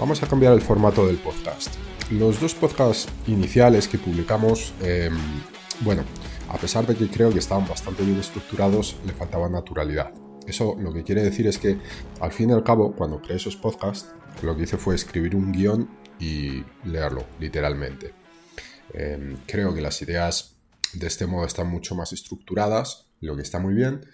Vamos a cambiar el formato del podcast. Los dos podcasts iniciales que publicamos, em, bueno, a pesar de que creo que estaban bastante bien estructurados, le faltaba naturalidad. Eso lo que quiere decir es que, al fin y al cabo, cuando creé esos podcasts, lo que hice fue escribir un guion y leerlo, literalmente. Em, creo que las ideas de este modo están mucho más estructuradas, lo que está muy bien,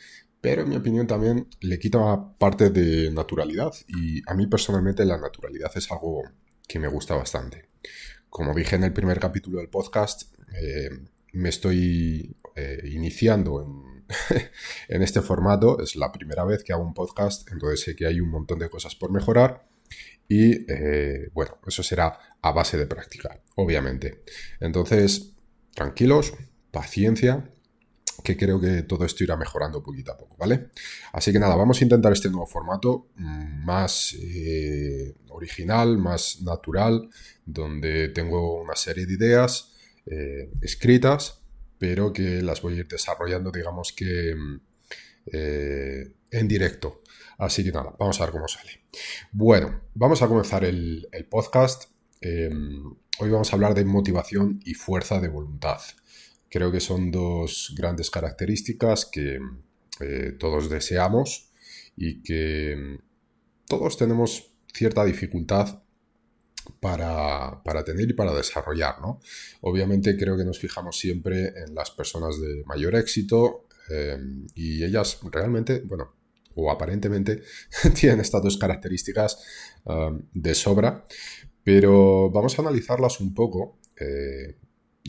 pero en mi opinión también le quita parte de naturalidad y a mí personalmente la naturalidad es algo que me gusta bastante. Como dije en el primer capítulo del podcast, eh, me estoy eh, iniciando en, este formato, es la primera vez que hago un podcast, entonces sé que hay un montón de cosas por mejorar y eh, bueno, eso será a base de práctica, obviamente. Entonces, tranquilos, paciencia que creo que todo esto irá mejorando poquito a poco, ¿vale? Así que nada, vamos a intentar este nuevo formato mm, más eh, original, más natural, donde tengo una serie de ideas eh, escritas, pero que las voy a ir desarrollando, digamos que mm, eh, en directo. Así que nada, vamos a ver cómo sale. Bueno, vamos a comenzar el podcast. hoy vamos a hablar de motivación y fuerza de voluntad. Creo que son dos grandes características que eh, todos deseamos y que mm, todos tenemos cierta dificultad para, tener y para desarrollar, ¿no? Obviamente creo que nos fijamos siempre en las personas de mayor éxito em, y ellas realmente, bueno, o aparentemente tienen estas dos características de sobra, pero vamos a analizarlas un poco eh,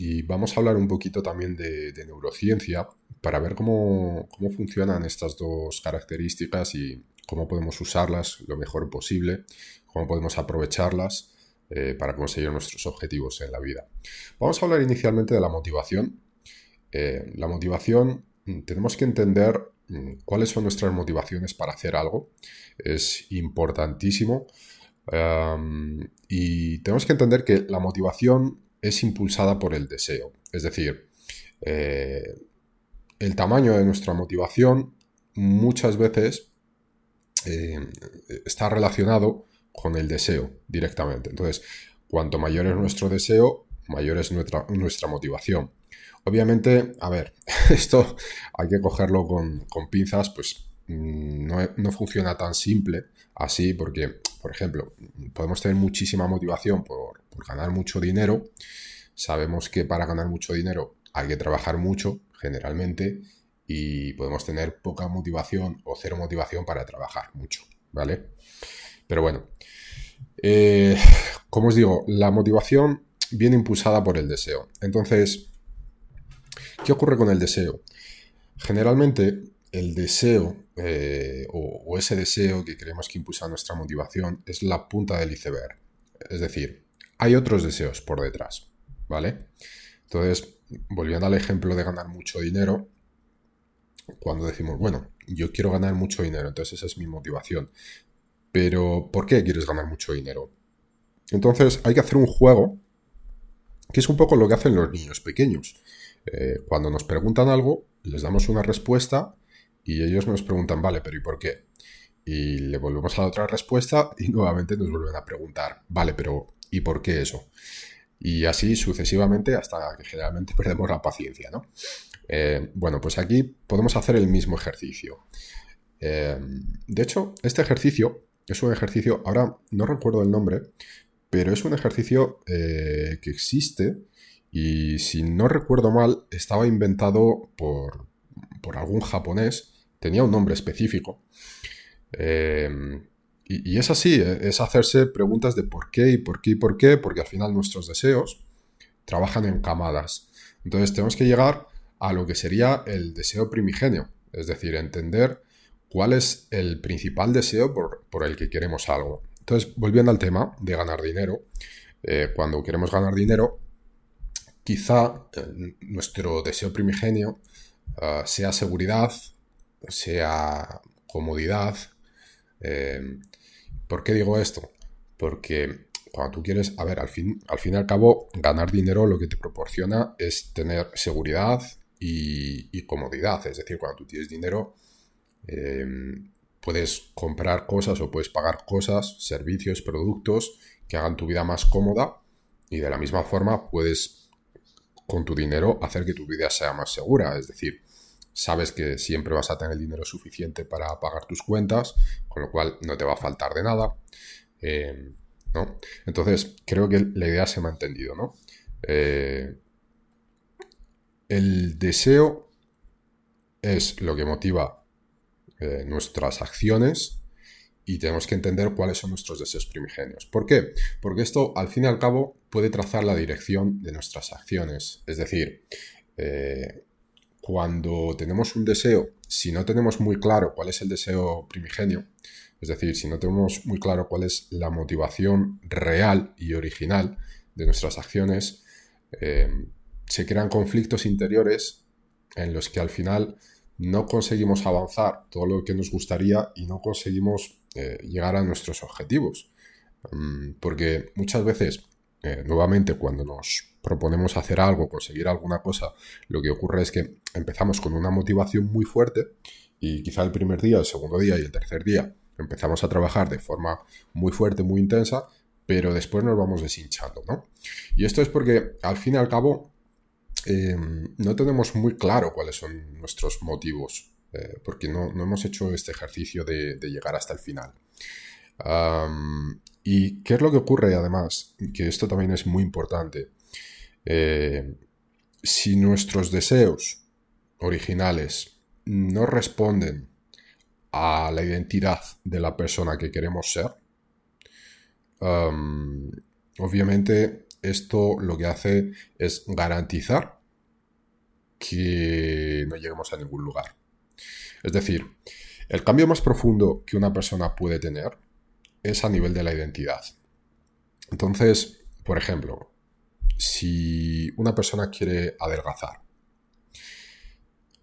y vamos a hablar un poquito también de, neurociencia para ver cómo, funcionan estas dos características y cómo podemos usarlas lo mejor posible, cómo podemos aprovecharlas eh, para conseguir nuestros objetivos en la vida. Vamos a hablar inicialmente de la motivación. Eh, la motivación, mm, tenemos que entender mm, cuáles son nuestras motivaciones para hacer algo. Es importantísimo. y tenemos que entender que la motivación es impulsada por el deseo. Es decir, eh, el tamaño de nuestra motivación muchas veces eh, está relacionado con el deseo directamente. Entonces, cuanto mayor es nuestro deseo, mayor es nuestra, nuestra motivación. Obviamente, a ver, esto hay que cogerlo con, pinzas, pues mm, no, no, funciona tan simple así, porque, por ejemplo, podemos tener muchísima motivación por, ganar mucho dinero, sabemos que para ganar mucho dinero hay que trabajar mucho, generalmente, y podemos tener poca motivación o cero motivación para trabajar mucho, ¿vale? Pero bueno, eh, como os digo, la motivación viene impulsada por el deseo. Entonces, ¿qué ocurre con el deseo? Generalmente, el deseo eh, o, o, ese deseo que creemos que impulsa nuestra motivación es la punta del iceberg. Es decir, hay otros deseos por detrás, ¿vale? Entonces, volviendo al ejemplo de ganar mucho dinero, cuando decimos, bueno, yo quiero ganar mucho dinero, entonces esa es mi motivación. Pero, ¿por qué quieres ganar mucho dinero? Entonces, hay que hacer un juego, que es un poco lo que hacen los niños pequeños. Eh, cuando nos preguntan algo, les damos una respuesta y ellos nos preguntan, vale, pero ¿y por qué? Y le volvemos a la otra respuesta y nuevamente nos vuelven a preguntar, vale, pero y por qué eso. Y así sucesivamente hasta que generalmente perdemos la paciencia, ¿no? Eh, bueno, pues aquí podemos hacer el mismo ejercicio. Eh, de hecho, este ejercicio es un ejercicio, ahora no recuerdo el nombre, pero es un ejercicio eh, que existe y si no recuerdo mal, estaba inventado por, por algún japonés, tenía un nombre específico. Y, es así, eh, es hacerse preguntas de por qué y por qué y por qué, porque al final nuestros deseos trabajan en camadas. Entonces tenemos que llegar a lo que sería el deseo primigenio, es decir, entender cuál es el principal deseo por, el que queremos algo. Entonces, volviendo al tema de ganar dinero, eh, cuando queremos ganar dinero, quizá eh, nuestro deseo primigenio ah, sea seguridad, sea comodidad. ¿Por qué digo esto? Porque cuando tú quieres, a ver, al fin, al fin y al cabo, ganar dinero lo que te proporciona es tener seguridad y, comodidad. Es decir, cuando tú tienes dinero, em, puedes comprar cosas o puedes pagar cosas, servicios, productos que hagan tu vida más cómoda y de la misma forma puedes con tu dinero hacer que tu vida sea más segura. Es decir, sabes que siempre vas a tener el dinero suficiente para pagar tus cuentas, con lo cual no te va a faltar de nada. Em, ¿no? Entonces, creo que la idea se me ha entendido, ¿no? Eh, el deseo es lo que motiva eh, nuestras acciones y tenemos que entender cuáles son nuestros deseos primigenios. ¿Por qué? Porque esto, al fin y al cabo, puede trazar la dirección de nuestras acciones. Es decir, eh, cuando tenemos un deseo, si no tenemos muy claro cuál es el deseo primigenio, es decir, si no tenemos muy claro cuál es la motivación real y original de nuestras acciones, eh, se crean conflictos interiores en los que al final no conseguimos avanzar todo lo que nos gustaría y no conseguimos eh, llegar a nuestros objetivos. Mm, porque muchas veces, eh, nuevamente, cuando nos proponemos hacer algo, conseguir alguna cosa, lo que ocurre es que empezamos con una motivación muy fuerte y quizá el primer día, el segundo día y el tercer día empezamos a trabajar de forma muy fuerte, muy intensa, pero después nos vamos deshinchando, ¿no? Y esto es porque al fin y al cabo em, no tenemos muy claro cuáles son nuestros motivos, eh, porque no, hemos hecho este ejercicio de, llegar hasta el final. ¿Y qué es lo que ocurre además? Que esto también es muy importante. Eh, si nuestros deseos originales no responden a la identidad de la persona que queremos ser, obviamente esto lo que hace es garantizar que no lleguemos a ningún lugar. Es decir, el cambio más profundo que una persona puede tener es a nivel de la identidad. Entonces, por ejemplo, si una persona quiere adelgazar,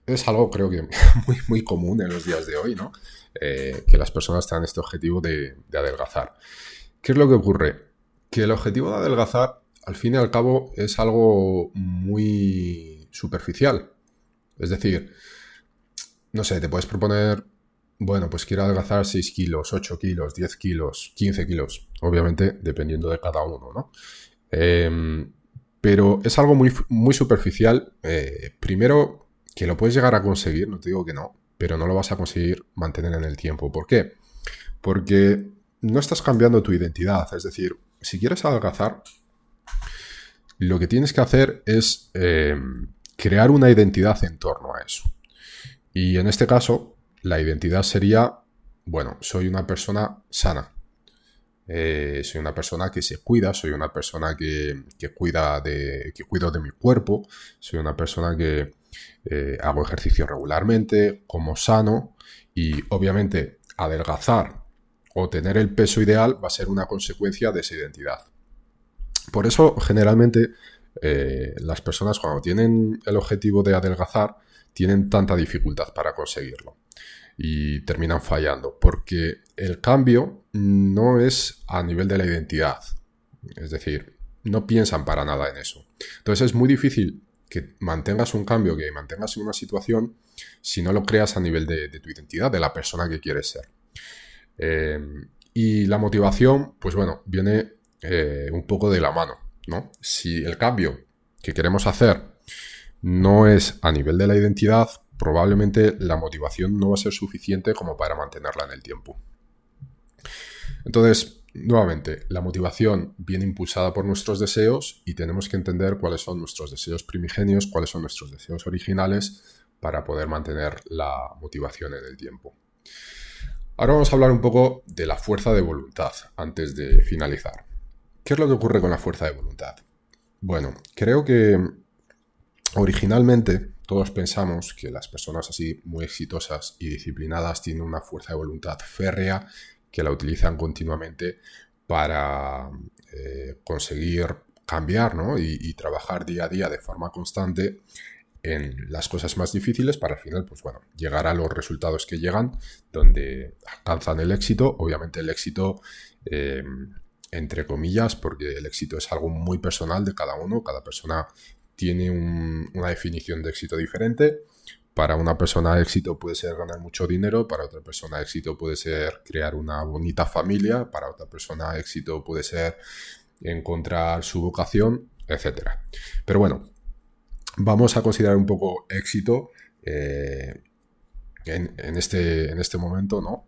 es algo creo que muy, muy común en los días de hoy, ¿no? Eh, que las personas tengan este objetivo de, adelgazar. ¿Qué es lo que ocurre? Que el objetivo de adelgazar, al fin y al cabo, es algo muy superficial. Es decir, no sé, te puedes proponer, bueno, pues quiero adelgazar 6 kilos, 8 kilos, 10 kilos, 15 kilos, obviamente dependiendo de cada uno, ¿no? Em, pero es algo muy, superficial. Eh, primero, que lo puedes llegar a conseguir, no te digo que no, pero no lo vas a conseguir mantener en el tiempo. ¿Por qué? Porque no estás cambiando tu identidad. Es decir, si quieres adelgazar, lo que tienes que hacer es eh, crear una identidad en torno a eso. Y en este caso, la identidad sería, bueno, soy una persona sana. Eh, soy una persona que se cuida, soy una persona que, cuida de, que cuido de mi cuerpo, soy una persona que, eh, hago ejercicio regularmente, como sano y obviamente adelgazar o tener el peso ideal va a ser una consecuencia de esa identidad. Por eso generalmente eh, las personas cuando tienen el objetivo de adelgazar tienen tanta dificultad para conseguirlo y terminan fallando porque el cambio no es a nivel de la identidad, es decir, no piensan para nada en eso. Entonces es muy difícil que mantengas un cambio, que mantengas una situación, si no lo creas a nivel de, tu identidad, de la persona que quieres ser. Eh, y la motivación, pues bueno, viene eh, un poco de la mano, ¿no? Si el cambio que queremos hacer no es a nivel de la identidad, probablemente la motivación no va a ser suficiente como para mantenerla en el tiempo. Entonces, Nuevamente, la motivación viene impulsada por nuestros deseos y tenemos que entender cuáles son nuestros deseos primigenios, cuáles son nuestros deseos originales para poder mantener la motivación en el tiempo. Ahora vamos a hablar un poco de la fuerza de voluntad antes de finalizar. ¿Qué es lo que ocurre con la fuerza de voluntad? Bueno, creo que originalmente todos pensamos que las personas así muy exitosas y disciplinadas tienen una fuerza de voluntad férrea que la utilizan continuamente para eh, conseguir cambiar y, trabajar día a día de forma constante en las cosas más difíciles para al final, pues bueno, llegar a los resultados que llegan, donde alcanzan el éxito. Obviamente el éxito, eh, entre comillas, porque el éxito es algo muy personal de cada uno, cada persona tiene una definición de éxito diferente. Para una persona éxito puede ser ganar mucho dinero, para otra persona éxito puede ser crear una bonita familia, para otra persona éxito puede ser encontrar su vocación, etc. Pero bueno, vamos a considerar un poco éxito eh, en, este, en este momento, ¿no?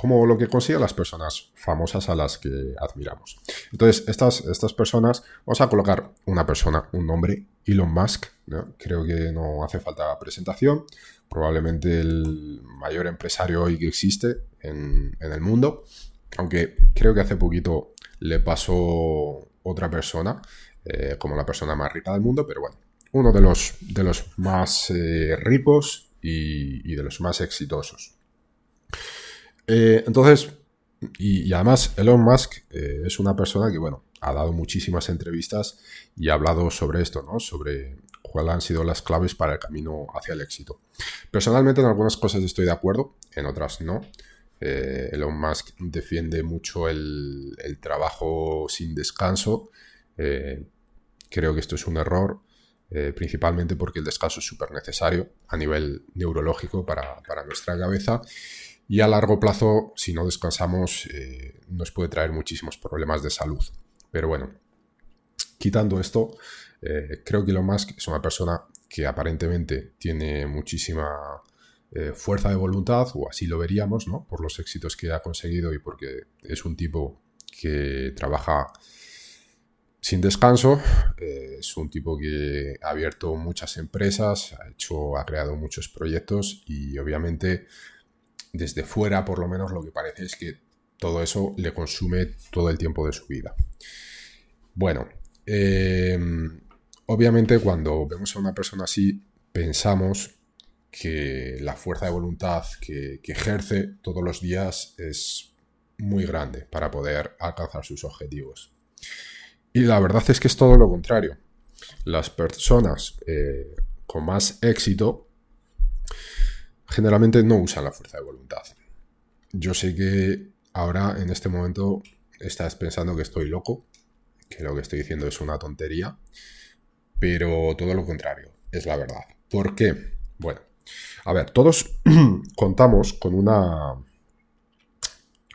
Como lo que consiguen las personas famosas a las que admiramos. Entonces, estas, estas personas, vamos a colocar una persona, un nombre, Elon Musk, creo que no hace falta presentación, probablemente el mayor empresario hoy que existe en, en el mundo, aunque creo que hace poquito le pasó otra persona, eh, como la persona más rica del mundo, pero bueno, uno de los, de los más eh, ricos y, de los más exitosos. Eh, entonces, y, además Elon Musk es una persona que, bueno, ha dado muchísimas entrevistas y ha hablado sobre esto, ¿no? Sobre cuáles han sido las claves para el camino hacia el éxito. Personalmente en algunas cosas estoy de acuerdo, en otras no. Elon Musk defiende mucho el, trabajo sin descanso. Creo que esto es un error, eh, principalmente porque el descanso es súper necesario a nivel neurológico para, nuestra cabeza y a largo plazo, si no descansamos, eh, nos puede traer muchísimos problemas de salud. Pero bueno, quitando esto, eh, creo que Elon Musk es una persona que aparentemente tiene muchísima fuerza de voluntad, o así lo veríamos, ¿no? Por los éxitos que ha conseguido y porque es un tipo que trabaja sin descanso. Eh, es un tipo que ha abierto muchas empresas, ha, hecho, ha creado muchos proyectos y obviamente desde fuera por lo menos lo que parece es que todo eso le consume todo el tiempo de su vida. Bueno, em, obviamente cuando vemos a una persona así pensamos que la fuerza de voluntad que ejerce todos los días es muy grande para poder alcanzar sus objetivos. Y la verdad es que es todo lo contrario. Las personas eh, con más éxito generalmente no usan la fuerza de voluntad. Yo sé que ahora, en este momento, estás pensando que estoy loco, que lo que estoy diciendo es una tontería, pero todo lo contrario, es la verdad. ¿Por qué? Bueno, a ver, todos contamos con una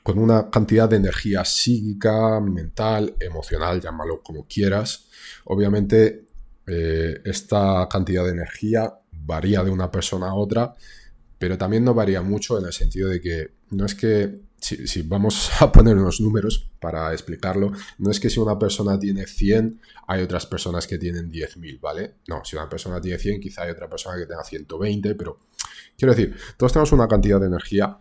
con una cantidad de energía psíquica, mental, emocional, llámalo como quieras. Obviamente, eh, esta cantidad de energía varía de una persona a otra, pero también no varía mucho en el sentido de que no es que, si, vamos a poner unos números para explicarlo, no es que si una persona tiene 100, hay otras personas que tienen 10.000, ¿vale? No, si una persona tiene 100, quizá hay otra persona que tenga 120, pero quiero decir, todos tenemos una cantidad de energía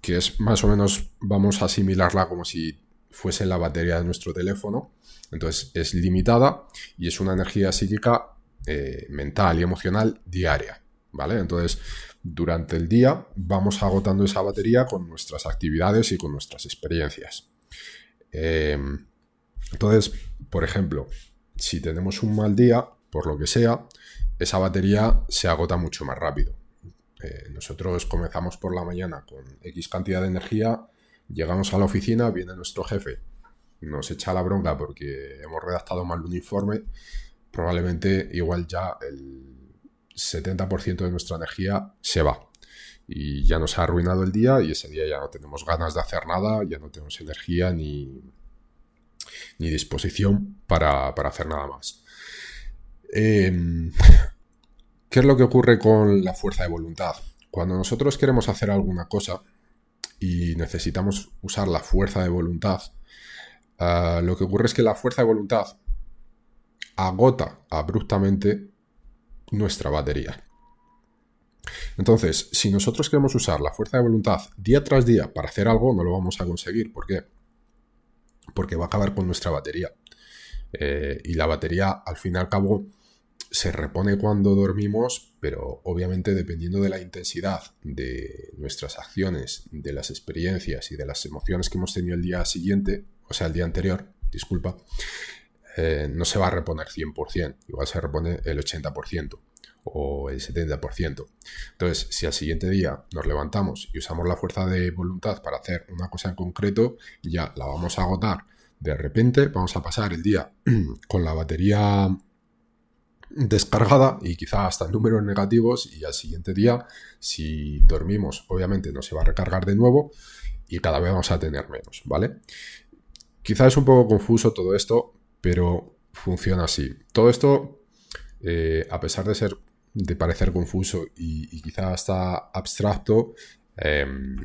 que es más o menos, vamos a asimilarla como si fuese la batería de nuestro teléfono. Entonces es limitada y es una energía psíquica eh, mental y emocional diaria. ¿Vale? Entonces, durante el día vamos agotando esa batería con nuestras actividades y con nuestras experiencias. Eh, entonces, por ejemplo, si tenemos un mal día, por lo que sea, esa batería se agota mucho más rápido. Eh, nosotros comenzamos por la mañana con X cantidad de energía, llegamos a la oficina, viene nuestro jefe, nos echa la bronca porque hemos redactado mal un informe, probablemente igual ya el 70% de nuestra energía se va. Y ya nos ha arruinado el día y ese día ya no tenemos ganas de hacer nada, ya no tenemos energía ni, ni disposición para, hacer nada más. Em, ¿Qué es lo que ocurre con la fuerza de voluntad? Cuando nosotros queremos hacer alguna cosa y necesitamos usar la fuerza de voluntad, ah, lo que ocurre es que la fuerza de voluntad agota abruptamente nuestra batería. Entonces, si nosotros queremos usar la fuerza de voluntad día tras día para hacer algo, no lo vamos a conseguir. ¿Por qué? Porque va a acabar con nuestra batería. Eh, y la batería, al fin y al cabo, se repone cuando dormimos, pero obviamente dependiendo de la intensidad de nuestras acciones, de las experiencias y de las emociones que hemos tenido el día siguiente, o sea, el día anterior, disculpa, eh, no se va a reponer 100%, igual se repone el 80% o el 70%. Entonces, si al siguiente día nos levantamos y usamos la fuerza de voluntad para hacer una cosa en concreto, ya la vamos a agotar. De repente vamos a pasar el día con la batería descargada y quizá hasta números negativos y al siguiente día, si dormimos, obviamente no se va a recargar de nuevo y cada vez vamos a tener menos, ¿vale? Quizá es un poco confuso todo esto, pero funciona así. Todo esto, eh, a pesar de ser de parecer confuso y, quizá hasta abstracto, em,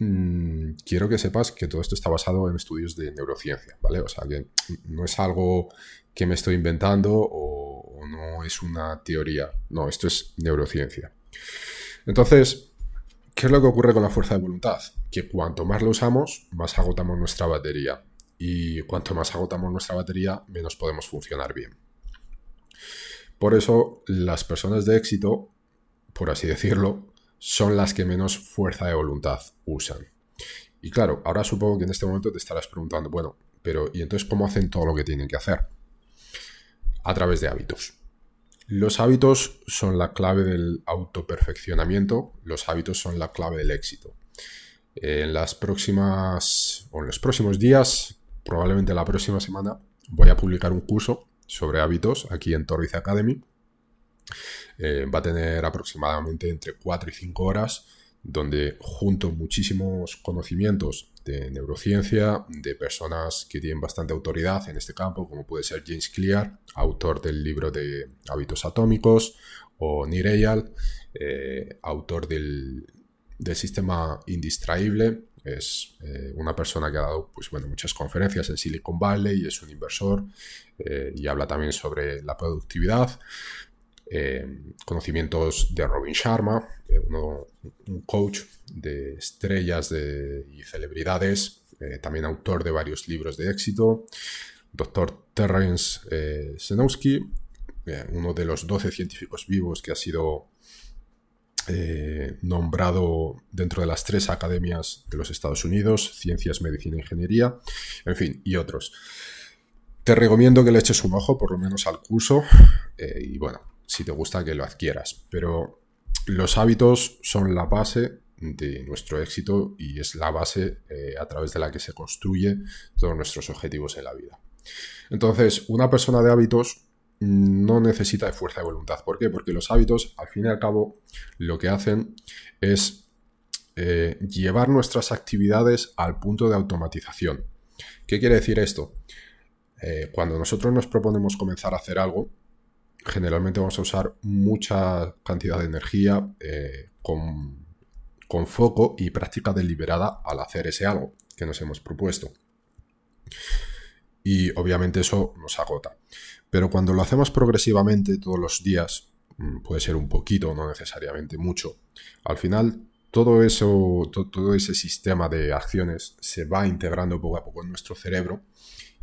mm, quiero que sepas que todo esto está basado en estudios de neurociencia, ¿vale? O sea, que no es algo que me estoy inventando o, o no es una teoría, no, esto es neurociencia. Entonces, ¿qué es lo que ocurre con la fuerza de voluntad? Que cuanto más lo usamos, más agotamos nuestra batería. Y cuanto más agotamos nuestra batería, menos podemos funcionar bien. Por eso las personas de éxito, por así decirlo, son las que menos fuerza de voluntad usan. Y claro, ahora supongo que en este momento te estarás preguntando, bueno, pero ¿y entonces cómo hacen todo lo que tienen que hacer? A través de hábitos. Los hábitos son la clave del autoperfeccionamiento, los hábitos son la clave del éxito. En las próximas o en los próximos días, probablemente la próxima semana, voy a publicar un curso sobre hábitos aquí en Torriz Academy. Eh, va a tener aproximadamente entre 4 y 5 horas donde junto muchísimos conocimientos de neurociencia, de personas que tienen bastante autoridad en este campo, como puede ser James Clear, autor del libro de hábitos atómicos, o Nireyal, eh, autor del, del sistema indistraíble, es eh, una persona que ha dado pues, bueno, muchas conferencias en Silicon Valley, es un inversor eh, y habla también sobre la productividad. Eh, conocimientos de Robin Sharma, un coach de estrellas y celebridades, también autor de varios libros de éxito. Dr. Terence Senowski, uno de los 12 científicos vivos que ha sido eh, nombrado dentro de las tres academias de los Estados Unidos, Ciencias, Medicina Ingeniería, en fin, y otros. Te recomiendo que le eches un ojo, por lo menos al curso, eh, y bueno, si te gusta que lo adquieras. Pero los hábitos son la base de nuestro éxito y es la base eh, a través de la que se construye todos nuestros objetivos en la vida. Entonces, una persona de hábitos no necesita de fuerza de voluntad. ¿Por qué? Porque los hábitos, al fin y al cabo, lo que hacen es eh, llevar nuestras actividades al punto de automatización. ¿Qué quiere decir esto? Eh, cuando nosotros nos proponemos comenzar a hacer algo, generalmente vamos a usar mucha cantidad de energía eh, con, con foco y práctica deliberada al hacer ese algo que nos hemos propuesto. Y obviamente eso nos agota. Pero cuando lo hacemos progresivamente todos los días, mm, puede ser un poquito, no necesariamente mucho, al final todo eso, todo ese sistema de acciones se va integrando poco a poco en nuestro cerebro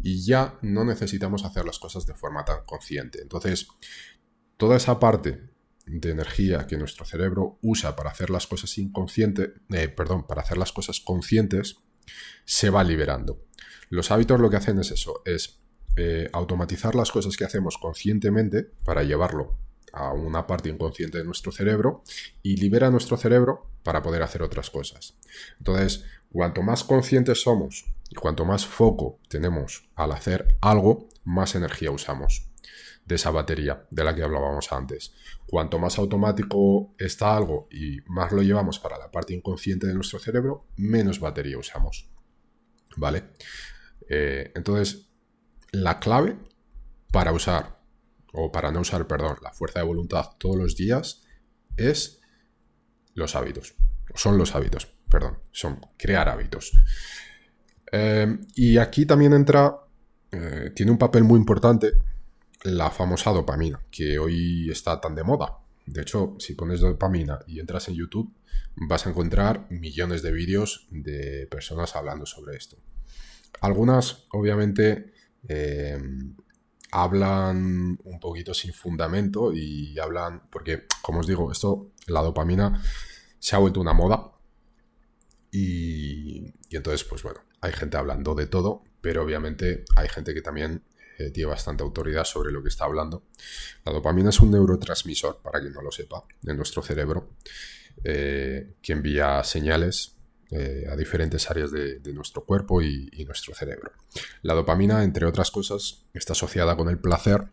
y ya no necesitamos hacer las cosas de forma tan consciente. Entonces, toda esa parte de energía que nuestro cerebro usa para hacer las cosas inconscientes, eh, perdón, para hacer las cosas conscientes, se va liberando. Los hábitos lo que hacen es eso, es eh, automatizar las cosas que hacemos conscientemente para llevarlo a una parte inconsciente de nuestro cerebro y libera nuestro cerebro para poder hacer otras cosas. Entonces, cuanto más conscientes somos y cuanto más foco tenemos al hacer algo, más energía usamos de esa batería de la que hablábamos antes. Cuanto más automático está algo y más lo llevamos para la parte inconsciente de nuestro cerebro, menos batería usamos. ¿Vale? Eh, entonces, la clave para usar, o para no usar, perdón, la fuerza de voluntad todos los días es los hábitos. Son los hábitos, perdón, son crear hábitos. Eh, y aquí también entra, eh, tiene un papel muy importante la famosa dopamina, que hoy está tan de moda. De hecho, si pones dopamina y entras en YouTube, vas a encontrar millones de vídeos de personas hablando sobre esto. Algunas, obviamente, eh, hablan un poquito sin fundamento y hablan, porque como os digo, esto, la dopamina se ha vuelto una moda y, entonces, pues bueno, hay gente hablando de todo, pero obviamente hay gente que también eh, tiene bastante autoridad sobre lo que está hablando. La dopamina es un neurotransmisor, para quien no lo sepa, de nuestro cerebro, eh, que envía señales eh, a diferentes áreas de, nuestro cuerpo y, nuestro cerebro. La dopamina, entre otras cosas, está asociada con el placer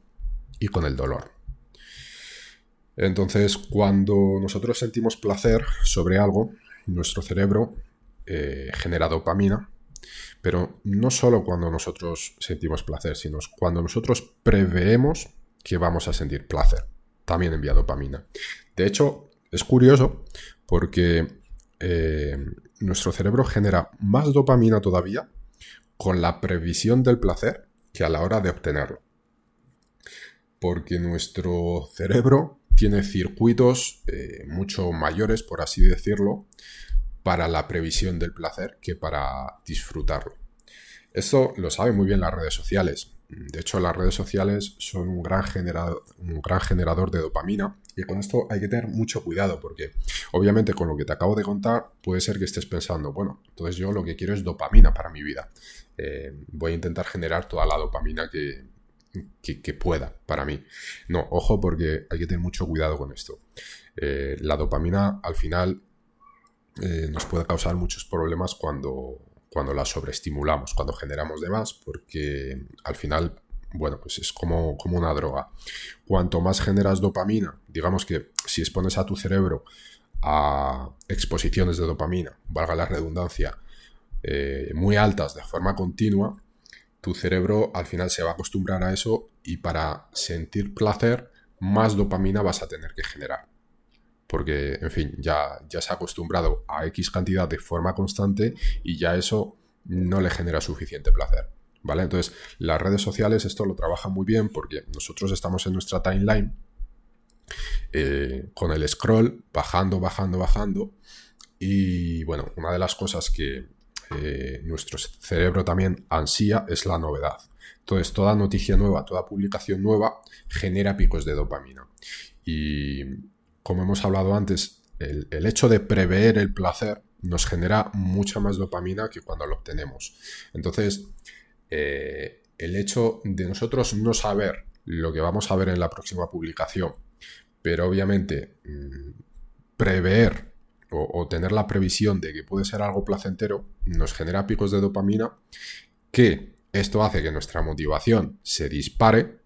y con el dolor. Entonces, cuando nosotros sentimos placer sobre algo, nuestro cerebro genera dopamina, pero no solo cuando nosotros sentimos placer, sino cuando nosotros preveemos que vamos a sentir placer, también envía dopamina. De hecho, es curioso porque eh, nuestro cerebro genera más dopamina todavía con la previsión del placer que a la hora de obtenerlo. Porque nuestro cerebro tiene circuitos eh, mucho mayores, por así decirlo, para la previsión del placer que para disfrutarlo. Esto lo saben muy bien las redes sociales. De hecho, las redes sociales son un gran, generador, un gran generador de dopamina y con esto hay que tener mucho cuidado porque obviamente con lo que te acabo de contar puede ser que estés pensando, bueno, entonces yo lo que quiero es dopamina para mi vida. Eh, voy a intentar generar toda la dopamina que, que, pueda para mí. No, ojo porque hay que tener mucho cuidado con esto. Eh, la dopamina al final eh, nos puede causar muchos problemas cuando cuando la sobreestimulamos, cuando generamos de más, porque al final, bueno, pues es como, como una droga. Cuanto más generas dopamina, digamos que si expones a tu cerebro a exposiciones de dopamina, valga la redundancia, eh, muy altas de forma continua, tu cerebro al final se va a acostumbrar a eso y para sentir placer, más dopamina vas a tener que generar porque, en fin, ya, ya se ha acostumbrado a X cantidad de forma constante y ya eso no le genera suficiente placer. ¿Vale? Entonces, las redes sociales esto lo trabajan muy bien porque nosotros estamos en nuestra timeline eh, con el scroll bajando, bajando, bajando. Y bueno, una de las cosas que eh, nuestro cerebro también ansía es la novedad. Entonces, toda noticia nueva, toda publicación nueva genera picos de dopamina. Y como hemos hablado antes, el, hecho de prever el placer nos genera mucha más dopamina que cuando lo obtenemos. Entonces, eh, el hecho de nosotros no saber lo que vamos a ver en la próxima publicación, pero obviamente mm, prever o, tener la previsión de que puede ser algo placentero, nos genera picos de dopamina que esto hace que nuestra motivación se dispare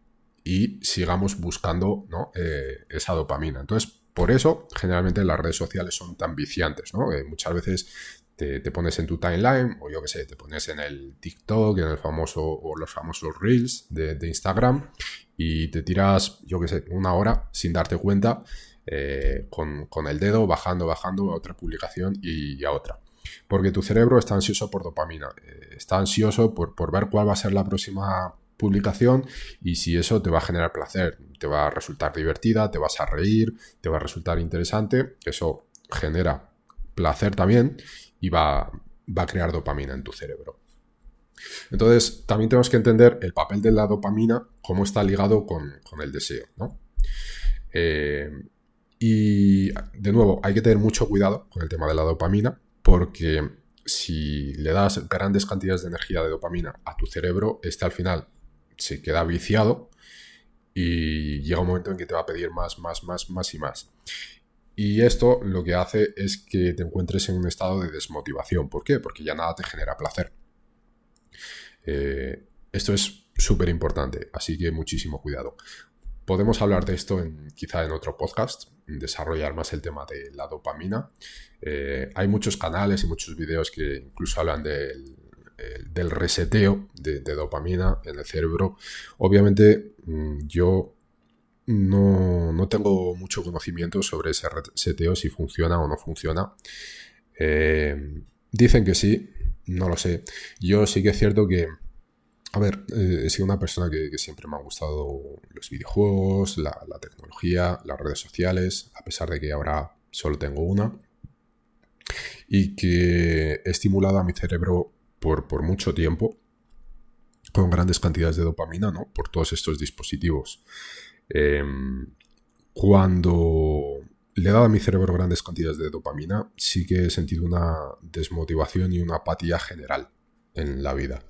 y sigamos buscando eh, esa dopamina. Entonces, por eso, generalmente las redes sociales son tan viciantes, ¿no? muchas veces te, pones en tu timeline, o yo qué sé, te pones en el TikTok, en el famoso, o los famosos Reels de, Instagram, y te tiras, yo qué sé, una hora sin darte cuenta, eh, con, el dedo bajando, bajando a otra publicación y a otra. Porque tu cerebro está ansioso por dopamina, eh, está ansioso por, por ver cuál va a ser la próxima publicación y si eso te va a generar placer, te va a resultar divertida, te vas a reír, te va a resultar interesante, eso genera placer también y va, va a crear dopamina en tu cerebro. Entonces, también tenemos que entender el papel de la dopamina, cómo está ligado con, el deseo. Eh, y de nuevo, hay que tener mucho cuidado con el tema de la dopamina, porque si le das grandes cantidades de energía de dopamina a tu cerebro, este al final se queda viciado y llega un momento en que te va a pedir más, más, más, más y más. Y esto lo que hace es que te encuentres en un estado de desmotivación. ¿Por qué? Porque ya nada te genera placer. Eh, esto es súper importante, así que muchísimo cuidado. Podemos hablar de esto en, quizá en otro podcast, desarrollar más el tema de la dopamina. Eh, hay muchos canales y muchos vídeos que incluso hablan del del reseteo de, dopamina en el cerebro. Obviamente mm, yo no, tengo mucho conocimiento sobre ese reseteo, si funciona o no funciona. Eh, dicen que sí, no lo sé. Yo sí que es cierto que, a ver, eh, he sido una persona que, siempre me han gustado los videojuegos, la, la tecnología, las redes sociales, a pesar de que ahora solo tengo una y que he estimulado a mi cerebro por, mucho tiempo con grandes cantidades de dopamina, ¿no? Por todos estos dispositivos. Em, cuando le he dado a mi cerebro grandes cantidades de dopamina, sí que he sentido una desmotivación y una apatía general en la vida.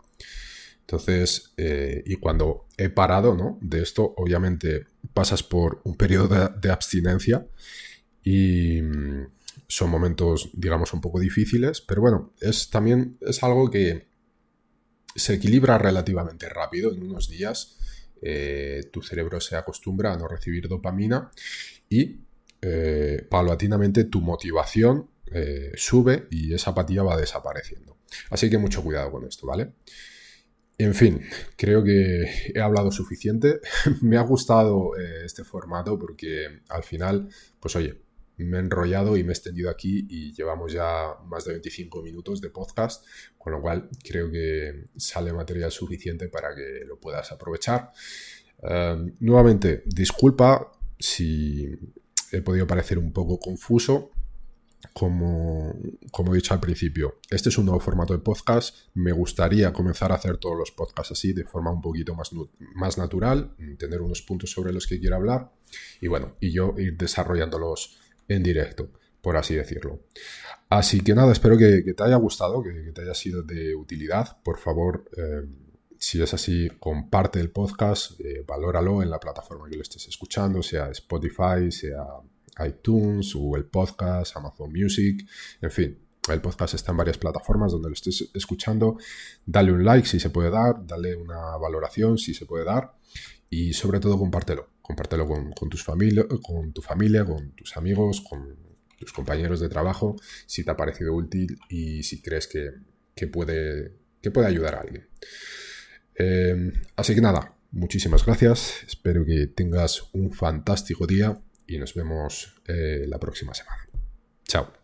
Entonces, eh, y cuando he parado ¿no? de esto, obviamente pasas por un periodo de, abstinencia y son momentos, digamos, un poco difíciles, pero bueno, es también es algo que se equilibra relativamente rápido en unos días. Eh, tu cerebro se acostumbra a no recibir dopamina y eh, paulatinamente tu motivación sube y esa apatía va desapareciendo. Así que mucho cuidado con esto, ¿vale? En fin, creo que he hablado suficiente. me ha gustado eh, este formato porque al final, pues oye, me he enrollado y me he extendido aquí y llevamos ya más de 25 minutos de podcast, con lo cual creo que sale material suficiente para que lo puedas aprovechar. Em, nuevamente, disculpa si he podido parecer un poco confuso como, como, he dicho al principio, este es un nuevo formato de podcast. Me gustaría comenzar a hacer todos los podcasts así, de forma un poquito más, más natural, tener unos puntos sobre los que quiero hablar y bueno, y yo ir desarrollándolos en directo, por así decirlo. Así que nada, espero que, te haya gustado, que, te haya sido de utilidad. Por favor, eh, si es así, comparte el podcast, eh, valóralo en la plataforma que lo estés escuchando, sea Spotify, sea iTunes, Google Podcast, Amazon Music, en fin. El podcast está en varias plataformas donde lo estés escuchando. Dale un like si se puede dar, dale una valoración si se puede dar y sobre todo compártelo. Compártelo con, tus familia, con tu familia, con tus amigos, con tus compañeros de trabajo, si te ha parecido útil y si crees que, puede, que puede ayudar a alguien. Eh, así que nada, muchísimas gracias. Espero que tengas un fantástico día y nos vemos eh, la próxima semana. Chao.